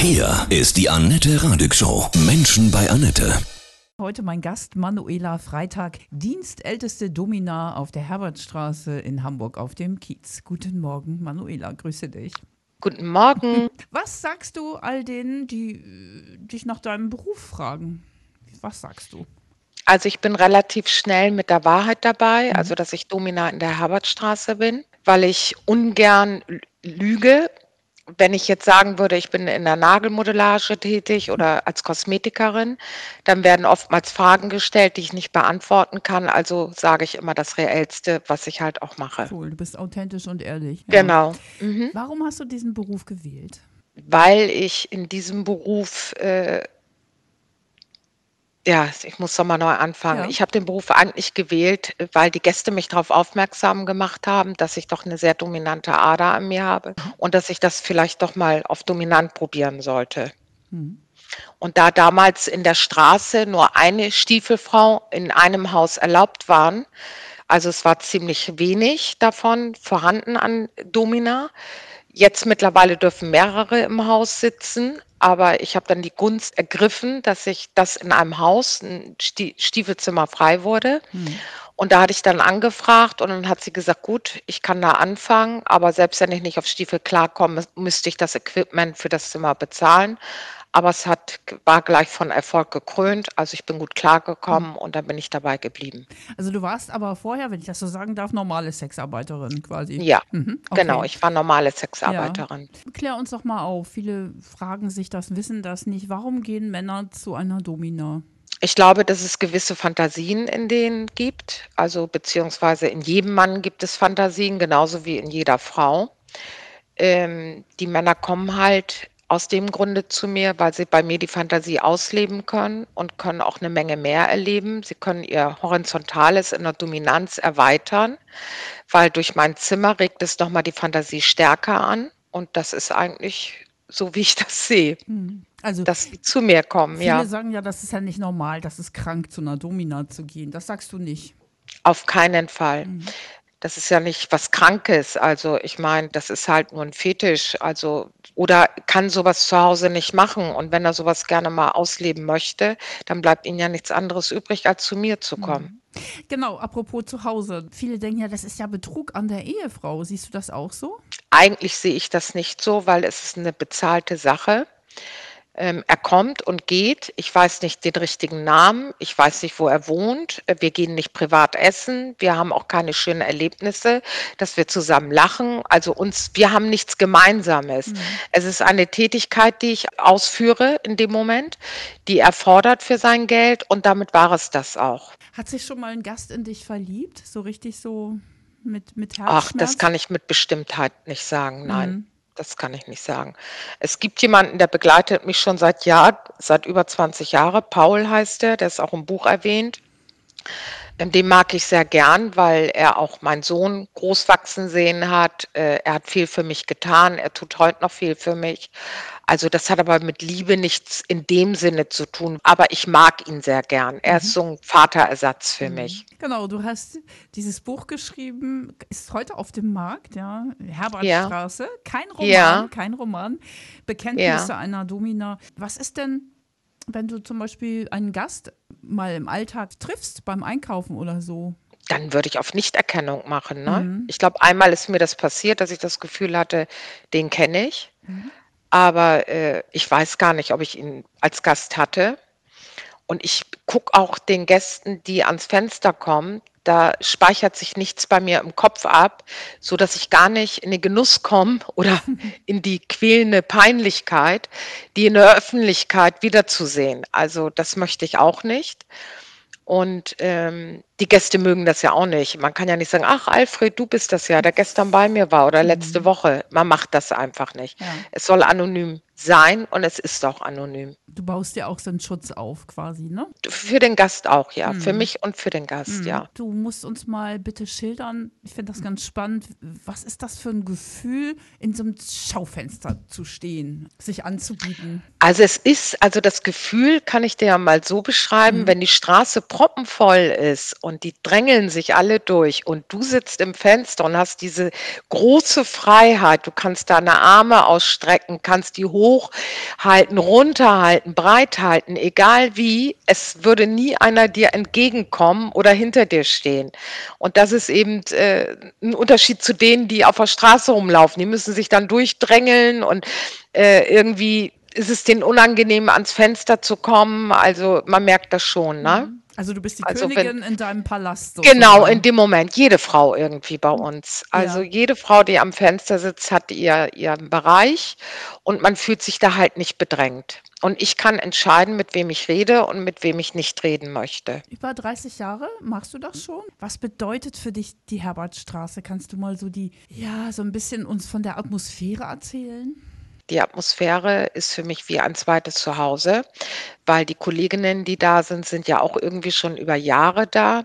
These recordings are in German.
Hier ist die Annette Radig Show. Menschen bei Annette. Heute mein Gast Manuela Freitag, dienstälteste Domina auf der Herbertstraße in Hamburg auf dem Kiez. Guten Morgen, Manuela, grüße dich. Guten Morgen. Was sagst du all denen, die äh, dich nach deinem Beruf fragen? Was sagst du? Also ich bin relativ schnell mit der Wahrheit dabei, also dass ich Domina in der Herbertstraße bin, weil ich ungern lüge wenn ich jetzt sagen würde, ich bin in der Nagelmodellage tätig oder als Kosmetikerin, dann werden oftmals Fragen gestellt, die ich nicht beantworten kann. Also sage ich immer das Reellste, was ich halt auch mache. Cool, du bist authentisch und ehrlich. Ja. Genau. Mhm. Warum hast du diesen Beruf gewählt? Weil ich in diesem Beruf äh, ja, ich muss nochmal neu anfangen. Ja. Ich habe den Beruf eigentlich gewählt, äh, weil die Gäste mich darauf aufmerksam gemacht haben, dass ich doch eine sehr dominante Ader an mir habe und dass ich das vielleicht doch mal auf dominant probieren sollte. Hm. Und da damals in der Straße nur eine Stiefelfrau in einem Haus erlaubt waren, also es war ziemlich wenig davon vorhanden an Domina. Jetzt mittlerweile dürfen mehrere im Haus sitzen, aber ich habe dann die Gunst ergriffen, dass ich das in einem Haus, ein Sti Stiefelzimmer frei wurde. Hm. Und da hatte ich dann angefragt und dann hat sie gesagt, gut, ich kann da anfangen, aber selbst wenn ich nicht auf Stiefel klarkomme, müsste ich das Equipment für das Zimmer bezahlen. Aber es hat, war gleich von Erfolg gekrönt. Also ich bin gut klargekommen und dann bin ich dabei geblieben. Also du warst aber vorher, wenn ich das so sagen darf, normale Sexarbeiterin quasi. Ja, Mhm, okay. genau. Ich war normale Sexarbeiterin. Klär uns doch mal auf. Viele fragen sich das, wissen das nicht. Warum gehen Männer zu einer Domina? Ich glaube, dass es gewisse Fantasien in denen gibt. Also beziehungsweise in jedem Mann gibt es Fantasien, genauso wie in jeder Frau. Ähm, die Männer kommen halt aus dem Grunde zu mir, weil sie bei mir die Fantasie ausleben können und können auch eine Menge mehr erleben. Sie können ihr Horizontales in der Dominanz erweitern, weil durch mein Zimmer regt es nochmal die Fantasie stärker an. Und das ist eigentlich so, wie ich das sehe, Hm. Also dass sie zu mir kommen, viele ja. sagen ja, das ist ja nicht normal, das ist krank, zu einer Domina zu gehen. Das sagst du nicht. Auf keinen Fall. Mhm. Das ist ja nicht was Krankes. Also ich meine, das ist halt nur ein Fetisch. Also oder kann sowas zu Hause nicht machen. Und wenn er sowas gerne mal ausleben möchte, dann bleibt ihm ja nichts anderes übrig, als zu mir zu kommen. Genau, apropos zu Hause. Viele denken ja, das ist ja Betrug an der Ehefrau. Siehst du das auch so? Eigentlich sehe ich das nicht so, weil es ist eine bezahlte Sache. Ähm, er kommt und geht. Ich weiß nicht den richtigen Namen. Ich weiß nicht, wo er wohnt. Äh, Wir gehen nicht privat essen. Wir haben auch keine schönen Erlebnisse, dass wir zusammen lachen. Also uns, wir haben nichts Gemeinsames. Es ist eine Tätigkeit, die ich ausführe in dem Moment, die er fordert für sein Geld und damit war es das auch. Hat sich schon mal ein Gast in dich verliebt? So richtig so mit, mit Ach, Herzschmerz? das kann ich mit Bestimmtheit nicht sagen. Nein, Mhm. Das kann ich nicht sagen. Es gibt jemanden, der begleitet mich schon seit Jahren, seit über 20 Jahren. Paul heißt er, der ist auch im Buch erwähnt. Ähm, Den mag ich sehr gern, weil er auch meinen Sohn großwachsen sehen hat. Äh, Er hat viel für mich getan. Er tut heute noch viel für mich. Also das hat aber mit Liebe nichts in dem Sinne zu tun. Aber ich mag ihn sehr gern. Er ist so ein Vaterersatz für mich. Genau, du hast dieses Buch geschrieben, ist heute auf dem Markt, ja. Herbertstraße. Kein Roman, Ja. kein Roman. Bekenntnisse Ja. einer Domina. Was ist denn, wenn du zum Beispiel einen Gast mal im Alltag triffst, beim Einkaufen oder so? Dann würde ich auf Nichterkennung machen. Ne? Mhm. Ich glaube, einmal ist mir das passiert, dass ich das Gefühl hatte, den kenne ich. Mhm. Aber äh, ich weiß gar nicht, ob ich ihn als Gast hatte. Und ich gucke auch den Gästen, die ans Fenster kommen, da speichert sich nichts bei mir im Kopf ab, so dass ich gar nicht in den Genuss komme oder in die quälende Peinlichkeit, die in der Öffentlichkeit wiederzusehen. Also das möchte ich auch nicht. Und ähm, die Gäste mögen das ja auch nicht. Man kann ja nicht sagen, ach Alfred, du bist das ja, der gestern bei mir war oder letzte Woche. Man macht das einfach nicht. Ja. Es soll anonym sein und es ist auch anonym. Du baust dir auch so einen Schutz auf, quasi, ne? Für den Gast auch, ja. Für mich und für den Gast, ja. Du musst uns mal bitte schildern, ich finde das ganz spannend, was ist das für ein Gefühl, in so einem Schaufenster zu stehen, sich anzubieten? Also es ist, also das Gefühl kann ich dir ja mal so beschreiben, wenn die Straße proppenvoll ist und die drängeln sich alle durch und du sitzt im Fenster und hast diese große Freiheit. Du kannst deine Arme ausstrecken, kannst die hoch halten, runterhalten, breit halten, egal wie, es würde nie einer dir entgegenkommen oder hinter dir stehen. Und das ist eben äh, ein Unterschied zu denen, die auf der Straße rumlaufen. Die müssen sich dann durchdrängeln und äh, irgendwie ist es denen unangenehm, ans Fenster zu kommen. Also man merkt das schon, ne? Mhm. Also du bist die Also Königin in deinem Palast. Genau, sozusagen. in dem Moment. Jede Frau irgendwie bei uns. Also Ja. jede Frau, die am Fenster sitzt, hat ihr, ihren Bereich und man fühlt sich da halt nicht bedrängt. Und ich kann entscheiden, mit wem ich rede und mit wem ich nicht reden möchte. Über 30 Jahre machst du das schon? Was bedeutet für dich die Herbertstraße? Kannst du mal so die, ja, so ein bisschen uns von der Atmosphäre erzählen? Die Atmosphäre ist für mich wie ein zweites Zuhause, weil die Kolleginnen, die da sind, sind ja auch irgendwie schon über Jahre da.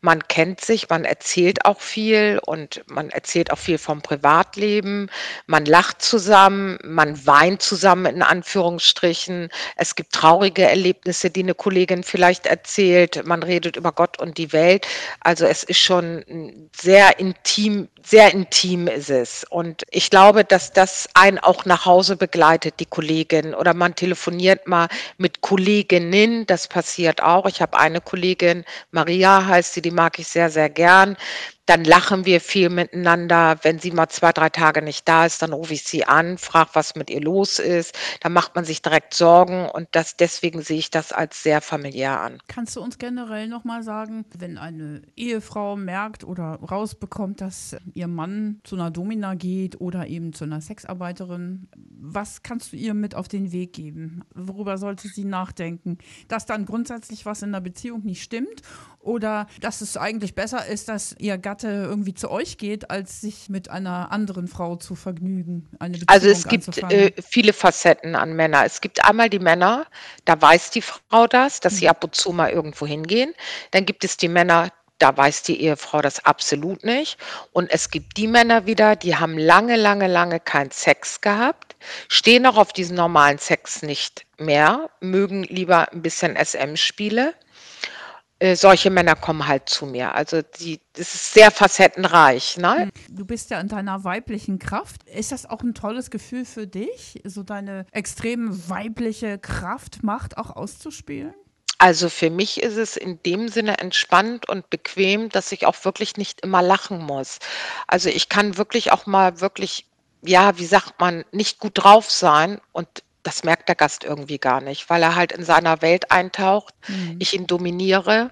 Man kennt sich, man erzählt auch viel und man erzählt auch viel vom Privatleben. Man lacht zusammen, man weint zusammen in Anführungsstrichen. Es gibt traurige Erlebnisse, die eine Kollegin vielleicht erzählt. Man redet über Gott und die Welt. Also es ist schon sehr intim, sehr intim ist es. Und ich glaube, dass das einen auch nach Hause begleitet, die Kollegin. Oder man telefoniert mal mit Kolleginnen, das passiert auch. Ich habe eine Kollegin, Maria heißt sie, die mag ich sehr, sehr gern. Dann lachen wir viel miteinander. Wenn sie mal zwei, drei Tage nicht da ist, dann rufe ich sie an, frage, was mit ihr los ist. Da macht man sich direkt Sorgen und das, deswegen sehe ich das als sehr familiär an. Kannst du uns generell nochmal sagen, wenn eine Ehefrau merkt oder rausbekommt, dass ihr Mann zu einer Domina geht oder eben zu einer Sexarbeiterin, was kannst du ihr mit auf den Weg geben? Worüber sollte sie nachdenken? Dass dann grundsätzlich was in der Beziehung nicht stimmt oder dass es eigentlich besser ist, dass ihr Gatte irgendwie zu euch geht, als sich mit einer anderen Frau zu vergnügen? Also es gibt äh, viele Facetten an Männer. Es gibt einmal die Männer, da weiß die Frau das, dass sie ab und zu mal irgendwo hingehen. Dann gibt es die Männer, da weiß die Ehefrau das absolut nicht. Und es gibt die Männer wieder, die haben lange, lange, lange keinen Sex gehabt, stehen auch auf diesen normalen Sex nicht mehr, mögen lieber ein bisschen SM-Spiele. Äh, solche Männer kommen halt zu mir. Also die, das ist sehr facettenreich. Ne? Du bist ja in deiner weiblichen Kraft. Ist das auch ein tolles Gefühl für dich, so deine extrem weibliche Kraft, Macht auch auszuspielen? Also für mich ist es in dem Sinne entspannt und bequem, dass ich auch wirklich nicht immer lachen muss. Also ich kann wirklich auch mal wirklich, ja, wie sagt man, nicht gut drauf sein und das merkt der Gast irgendwie gar nicht, weil er halt in seiner Welt eintaucht, ich ihn dominiere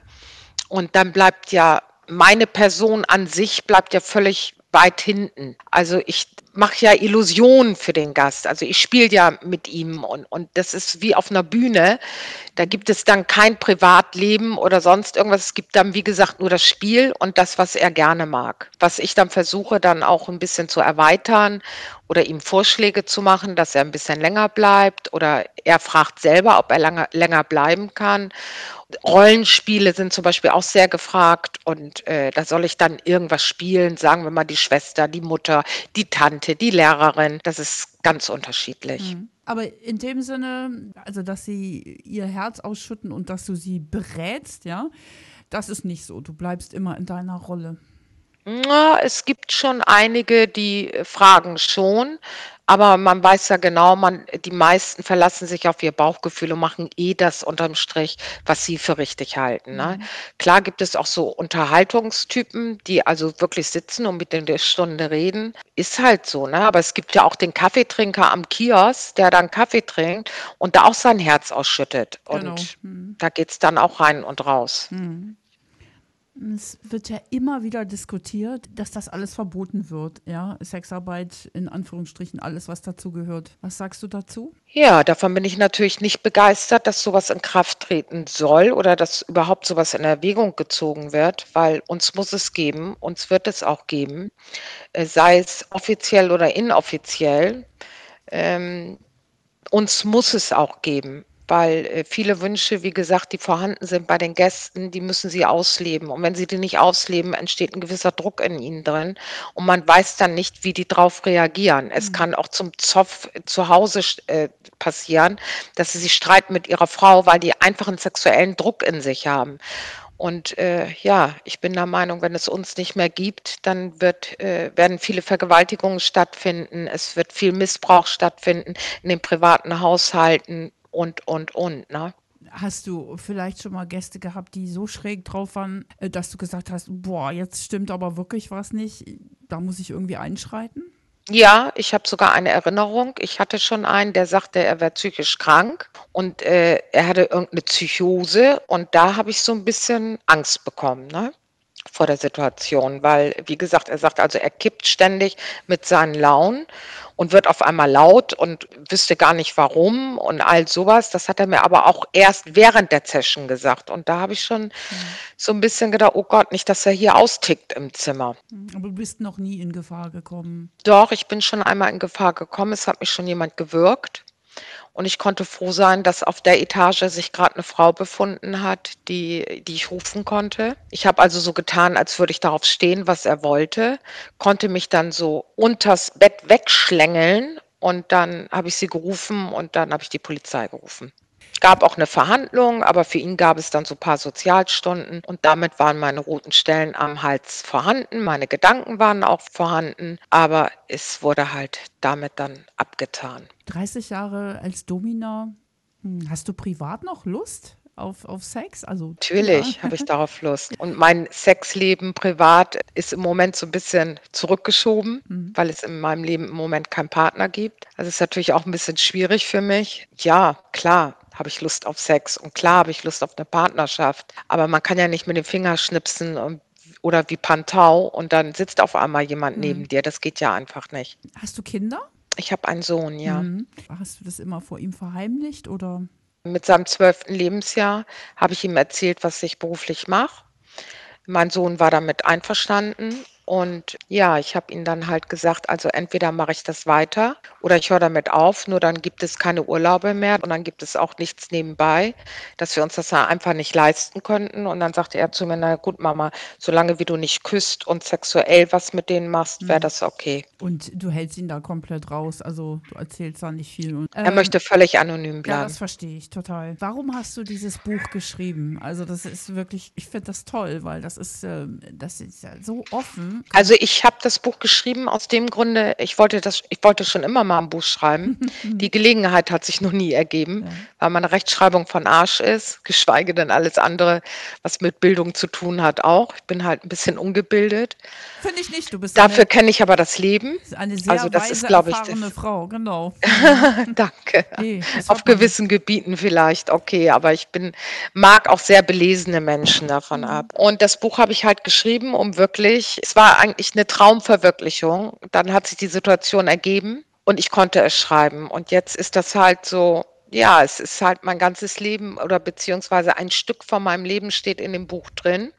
und dann bleibt ja meine Person an sich bleibt ja völlig weit hinten. Also ich mache ja Illusionen für den Gast. Also ich spiele ja mit ihm und, und das ist wie auf einer Bühne. Da gibt es dann kein Privatleben oder sonst irgendwas. Es gibt dann, wie gesagt, nur das Spiel und das, was er gerne mag. Was ich dann versuche, dann auch ein bisschen zu erweitern oder ihm Vorschläge zu machen, dass er ein bisschen länger bleibt oder er fragt selber, ob er lange, länger bleiben kann. Rollenspiele sind zum Beispiel auch sehr gefragt und äh, da soll ich dann irgendwas spielen, sagen wir mal die Schwester, die Mutter, die Tante, die Lehrerin. Das ist ganz unterschiedlich. Aber in dem Sinne, also dass sie ihr Herz ausschütten und dass du sie berätst, ja, das ist nicht so. Du bleibst immer in deiner Rolle. Na, es gibt schon einige, die äh, fragen schon, aber man weiß ja genau, man, die meisten verlassen sich auf ihr Bauchgefühl und machen eh das unterm Strich, was sie für richtig halten. Ne? Klar gibt es auch so Unterhaltungstypen, die also wirklich sitzen und mit der Stunde reden. Ist halt so, ne? Aber es gibt ja auch den Kaffeetrinker am Kiosk, der dann Kaffee trinkt und da auch sein Herz ausschüttet. Genau. Und da geht's dann auch rein und raus. Es wird ja immer wieder diskutiert, dass das alles verboten wird, ja, Sexarbeit in Anführungsstrichen, alles, was dazu gehört. Was sagst du dazu? Ja, davon bin ich natürlich nicht begeistert, dass sowas in Kraft treten soll oder dass überhaupt sowas in Erwägung gezogen wird, weil uns muss es geben, uns wird es auch geben, äh, sei es offiziell oder inoffiziell. Ähm, uns muss es auch geben, weil äh, viele Wünsche, wie gesagt, die vorhanden sind bei den Gästen, die müssen sie ausleben. Und wenn sie die nicht ausleben, entsteht ein gewisser Druck in ihnen drin. Und man weiß dann nicht, wie die drauf reagieren. Es kann auch zum Zoff zu Hause äh, passieren, dass sie sich streiten mit ihrer Frau, weil die einfach einen sexuellen Druck in sich haben. Und äh, ja, ich bin der Meinung, wenn es uns nicht mehr gibt, dann wird, äh, werden viele Vergewaltigungen stattfinden, es wird viel Missbrauch stattfinden in den privaten Haushalten und, und, und. Ne? Hast du vielleicht schon mal Gäste gehabt, die so schräg drauf waren, äh, dass du gesagt hast, boah, jetzt stimmt aber wirklich was nicht, da muss ich irgendwie einschreiten? Ja, ich habe sogar eine Erinnerung. Ich hatte schon einen, der sagte, er wäre psychisch krank und äh, er hatte irgendeine Psychose und da habe ich so ein bisschen Angst bekommen, ne? Vor der Situation, weil, wie gesagt, er sagt also, er kippt ständig mit seinen Launen und wird auf einmal laut und wüsste gar nicht warum und all sowas. Das hat er mir aber auch erst während der Session gesagt. Und da habe ich schon mhm. so ein bisschen gedacht, oh Gott, nicht, dass er hier austickt im Zimmer. Mhm. Aber du bist noch nie in Gefahr gekommen. Doch, ich bin schon einmal in Gefahr gekommen. Es hat mich schon jemand gewürgt. Und ich konnte froh sein, dass auf der Etage sich gerade eine Frau befunden hat, die, die ich rufen konnte. Ich habe also so getan, als würde ich darauf stehen, was er wollte, konnte mich dann so unters Bett wegschlängeln und dann habe ich sie gerufen und dann habe ich die Polizei gerufen gab auch eine Verhandlung, aber für ihn gab es dann so ein paar Sozialstunden und damit waren meine roten Stellen am Hals vorhanden. Meine Gedanken waren auch vorhanden, aber es wurde halt damit dann abgetan. 30 Jahre als Domina. Hm, hast du privat noch Lust? Auf, auf Sex? Also, Natürlich ja. habe ich darauf Lust. Und mein Sexleben privat ist im Moment so ein bisschen zurückgeschoben, mhm. weil es in meinem Leben im Moment keinen Partner gibt. Also ist natürlich auch ein bisschen schwierig für mich. Ja, klar, habe ich Lust auf Sex und klar habe ich Lust auf eine Partnerschaft. Aber man kann ja nicht mit dem Finger schnipsen und, oder wie Pantau und dann sitzt auf einmal jemand mhm. neben dir. Das geht ja einfach nicht. Hast du Kinder? Ich habe einen Sohn, ja. Mhm. Hast du das immer vor ihm verheimlicht oder? Mit seinem zwölften Lebensjahr habe ich ihm erzählt, was ich beruflich mache. Mein Sohn war damit einverstanden und ja, ich habe ihm dann halt gesagt, also entweder mache ich das weiter oder ich höre damit auf, nur dann gibt es keine Urlaube mehr und dann gibt es auch nichts nebenbei, dass wir uns das einfach nicht leisten könnten. Und dann sagte er zu mir, na gut, Mama, solange wie du nicht küsst und sexuell was mit denen machst, wäre mhm. das okay. Und du hältst ihn da komplett raus, also du erzählst da nicht viel. Und, ähm, er möchte völlig anonym bleiben. Ja, das verstehe ich total. Warum hast du dieses Buch geschrieben? Also das ist wirklich, ich finde das toll, weil das ist, äh, das ist ja so offen also ich habe das Buch geschrieben aus dem Grunde, ich wollte das, ich wollte schon immer mal ein Buch schreiben. Die Gelegenheit hat sich noch nie ergeben, ja. weil meine Rechtschreibung von Arsch ist, geschweige denn alles andere, was mit Bildung zu tun hat, auch. Ich bin halt ein bisschen ungebildet. Finde ich nicht. Du bist Dafür kenne ich aber das Leben. Eine sehr also das weise, ist, glaube ich, erfahrene Frau, genau. Danke. Nee, Auf gewissen Gebieten vielleicht, okay, aber ich bin mag auch sehr belesene Menschen davon mhm. ab. Und das Buch habe ich halt geschrieben, um wirklich, es war eigentlich eine Traumverwirklichung. Dann hat sich die Situation ergeben und ich konnte es schreiben. Und jetzt ist das halt so, ja, es ist halt mein ganzes Leben oder beziehungsweise ein Stück von meinem Leben steht in dem Buch drin.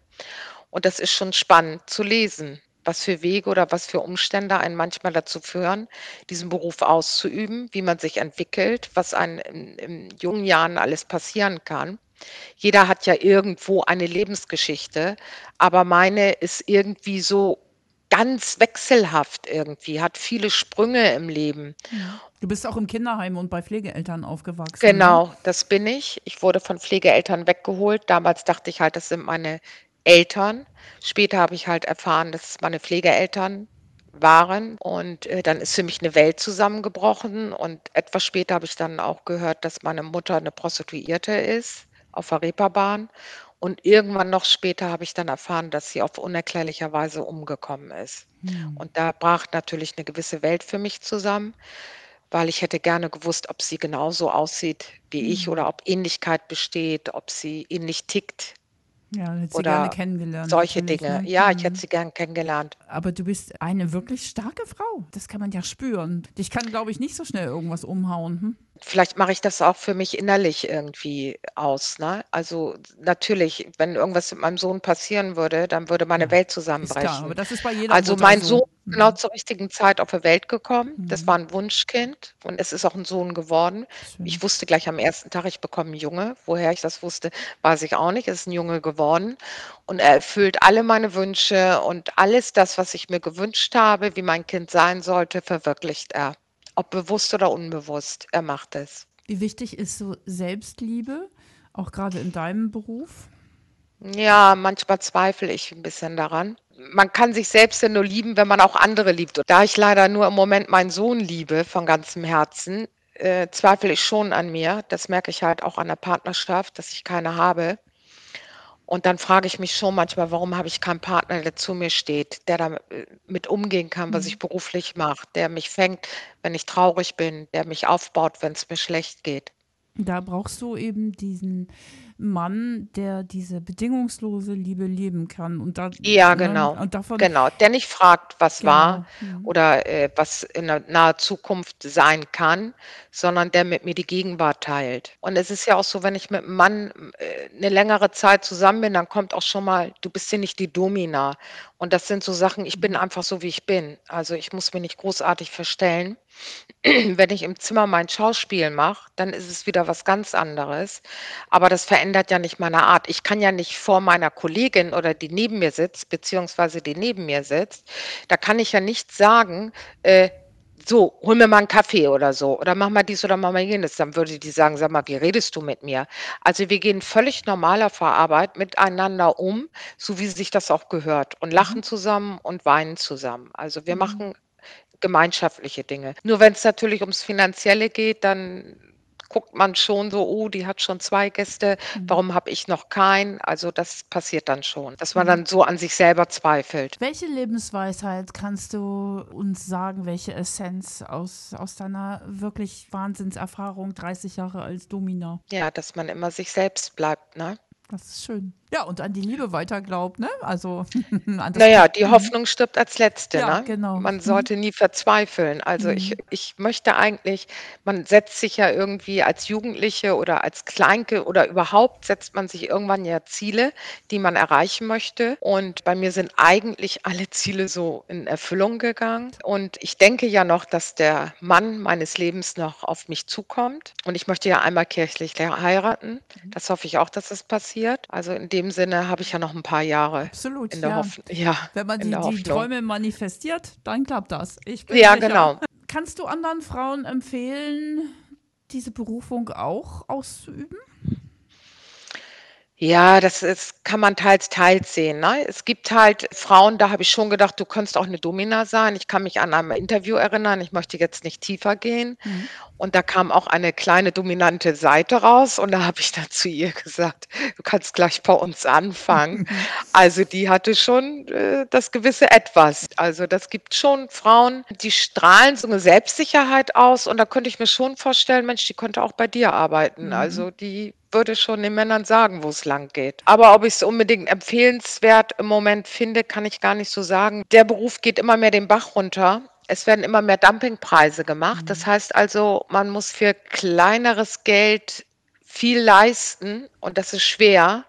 Und das ist schon spannend zu lesen, was für Wege oder was für Umstände einen manchmal dazu führen, diesen Beruf auszuüben, wie man sich entwickelt, was einem in, in jungen Jahren alles passieren kann. Jeder hat ja irgendwo eine Lebensgeschichte, aber meine ist irgendwie so ganz wechselhaft irgendwie, hat viele Sprünge im Leben. Du bist auch im Kinderheim und bei Pflegeeltern aufgewachsen. Ne? Genau, ne? das bin ich. Ich wurde von Pflegeeltern weggeholt. Damals dachte ich halt, das sind meine Eltern. Später habe ich halt erfahren, dass es meine Pflegeeltern waren und äh, dann ist für mich eine Welt zusammengebrochen und etwas später habe ich dann auch gehört, dass meine Mutter eine Prostituierte ist auf der Reeperbahn und irgendwann noch später habe ich dann erfahren, dass sie auf unerklärlicher Weise umgekommen ist. Mhm. Und da brach natürlich eine gewisse Welt für mich zusammen, weil ich hätte gerne gewusst, ob sie genauso aussieht wie mhm. ich oder ob Ähnlichkeit besteht, ob sie ähnlich tickt ja, hätte sie gerne kennengelernt. Solche Dinge. Ne? Ja, ich hätte mhm. sie gern kennengelernt. Aber du bist eine wirklich starke Frau. Das kann man ja spüren. Dich kann, glaube ich, nicht so schnell irgendwas umhauen. Hm? Vielleicht mache ich das auch für mich innerlich irgendwie aus. Ne? Also natürlich, wenn irgendwas mit meinem Sohn passieren würde, dann würde meine ja, Welt zusammenbrechen. Klar, aber das ist bei jeder also Mutter mein so. Sohn genau mhm. zur richtigen Zeit auf die Welt gekommen. Mhm. Das war ein Wunschkind und es ist auch ein Sohn geworden. Schön. Ich wusste gleich am ersten Tag, ich bekomme einen Junge. Woher ich das wusste, weiß ich auch nicht. Es ist ein Junge geworden und er erfüllt alle meine Wünsche und alles das, was ich mir gewünscht habe, wie mein Kind sein sollte, verwirklicht er. Ob bewusst oder unbewusst, er macht es. Wie wichtig ist so Selbstliebe, auch gerade in deinem Beruf? Ja, manchmal zweifle ich ein bisschen daran. Man kann sich selbst ja nur lieben, wenn man auch andere liebt. Und da ich leider nur im Moment meinen Sohn liebe von ganzem Herzen, äh, zweifle ich schon an mir. Das merke ich halt auch an der Partnerschaft, dass ich keine habe. Und dann frage ich mich schon manchmal, warum habe ich keinen Partner, der zu mir steht, der damit äh, umgehen kann, was Mhm. ich beruflich mache, der mich fängt, wenn ich traurig bin, der mich aufbaut, wenn es mir schlecht geht. Da brauchst du eben diesen Mann, der diese bedingungslose Liebe leben kann. Und da, Ja, ne, genau. und davon, Genau. Der nicht fragt, was war genau. Mhm. oder äh, was in der naher Zukunft sein kann, sondern der mit mir die Gegenwart teilt. Und es ist ja auch so, wenn ich mit einem Mann äh, eine längere Zeit zusammen bin, dann kommt auch schon mal, du bist ja nicht die Domina. Und das sind so Sachen, ich bin einfach so, wie ich bin. Also ich muss mich nicht großartig verstellen. Wenn ich im Zimmer mein Schauspiel mache, dann ist es wieder was ganz anderes. Aber das verändert ja nicht meine Art. Ich kann ja nicht vor meiner Kollegin oder die neben mir sitzt, beziehungsweise die neben mir sitzt, da kann ich ja nicht sagen, äh, so, hol mir mal einen Kaffee oder so oder mach mal dies oder mach mal jenes. Dann würde die sagen, sag mal, wie redest du mit mir? Also wir gehen völlig normaler vor Arbeit miteinander um, so wie sich das auch gehört und lachen zusammen und weinen zusammen. Also wir Mhm. machen gemeinschaftliche Dinge. Nur wenn es natürlich ums Finanzielle geht, dann guckt man schon so, oh, die hat schon zwei Gäste, Mhm. warum habe ich noch keinen? Also das passiert dann schon, dass man Mhm. dann so an sich selber zweifelt. Welche Lebensweisheit kannst du uns sagen, welche Essenz aus, aus deiner wirklich Wahnsinnserfahrung, 30 Jahre als Domina? Ja, dass man immer sich selbst bleibt, ne? Das ist schön. Ja, und an die Liebe weiter glaubt, ne? Also an das Naja, die Mhm. Hoffnung stirbt als Letzte, Ja, ne? genau. Man Mhm. sollte nie verzweifeln. Also ich, Mhm. ich möchte eigentlich, man setzt sich ja irgendwie als Jugendliche oder als Kleinke oder überhaupt setzt man sich irgendwann ja Ziele, die man erreichen möchte. Und bei mir sind eigentlich alle Ziele so in Erfüllung gegangen. Und ich denke ja noch, dass der Mann meines Lebens noch auf mich zukommt. Und ich möchte ja einmal kirchlich heiraten. Mhm. Das hoffe ich auch, dass es passiert. Also in dem Sinne habe ich ja noch ein paar Jahre Absolut, in der ja. Hoffnung. Ja, Wenn man in die, der die. Träume manifestiert, dann klappt das. Ich bin Ja, sicher. genau. Kannst du anderen Frauen empfehlen, diese Berufung auch auszuüben? Ja, das ist kann man teils, teils sehen, ne? Es gibt halt Frauen, da habe ich schon gedacht, du könntest auch 'ne Domina sein. Ich kann mich an einem Interview erinnern, ich möchte jetzt nicht tiefer gehen. Mhm. Und da kam auch eine kleine dominante Seite raus und da habe ich dann zu ihr gesagt: „Du kannst gleich bei uns anfangen.“ Also, die hatte schon, äh, das gewisse Etwas. Also, das gibt schon Frauen, die strahlen so 'ne Selbstsicherheit aus und da könnte ich mir schon vorstellen: „Mensch, die könnte auch bei dir arbeiten.“ Mhm. Also, die würde schon den Männern sagen, wo's langgeht. Aber ob ich's unbedingt empfehlenswert im Moment finde, kann ich gar nicht so sagen. Der Beruf geht immer mehr den Bach runter. Es werden immer mehr Dumpingpreise gemacht. Das Mhm. heißt also, man muss für kleineres Geld viel leisten und das ist schwer.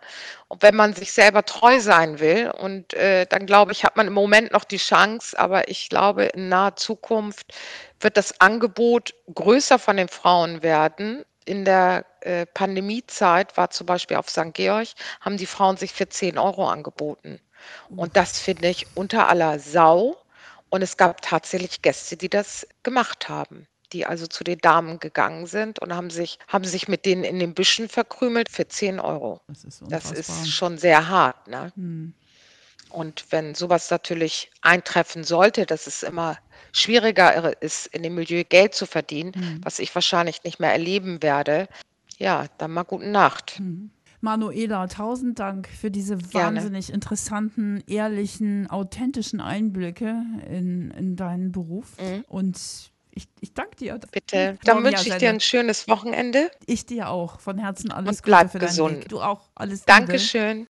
Und wenn man sich selber treu sein will und, äh, dann glaube ich, hat man im Moment noch die Chance, aber ich glaube, in naher Zukunft wird das Angebot größer von den Frauen werden. In der, äh, Pandemiezeit war zum Beispiel auf St. Georg haben die Frauen sich für 10 € angeboten. Und das finde ich unter aller Sau. Und es gab tatsächlich Gäste, die das gemacht haben, die also zu den Damen gegangen sind und haben sich haben sich mit denen in den Büschen verkrümelt für 10 €. Das ist Das ist schon sehr hart, ne? Mhm. Und wenn so was natürlich eintreffen sollte, dass es immer schwieriger ist, in dem Milieu Geld zu verdienen, Mhm. was ich wahrscheinlich nicht mehr erleben werde, ja, dann mal gute Nacht. Mhm. Manuela, tausend Dank für diese Gerne. wahnsinnig interessanten, ehrlichen, authentischen Einblicke in, in deinen Beruf. Mhm. Und ich, ich danke dir. Bitte. Dann wünsche ich dir ein schönes Wochenende. Ich dir auch. Von Herzen alles Und Gute bleib für deinen gesund. Weg. Du auch. Alles Liebe. Dankeschön.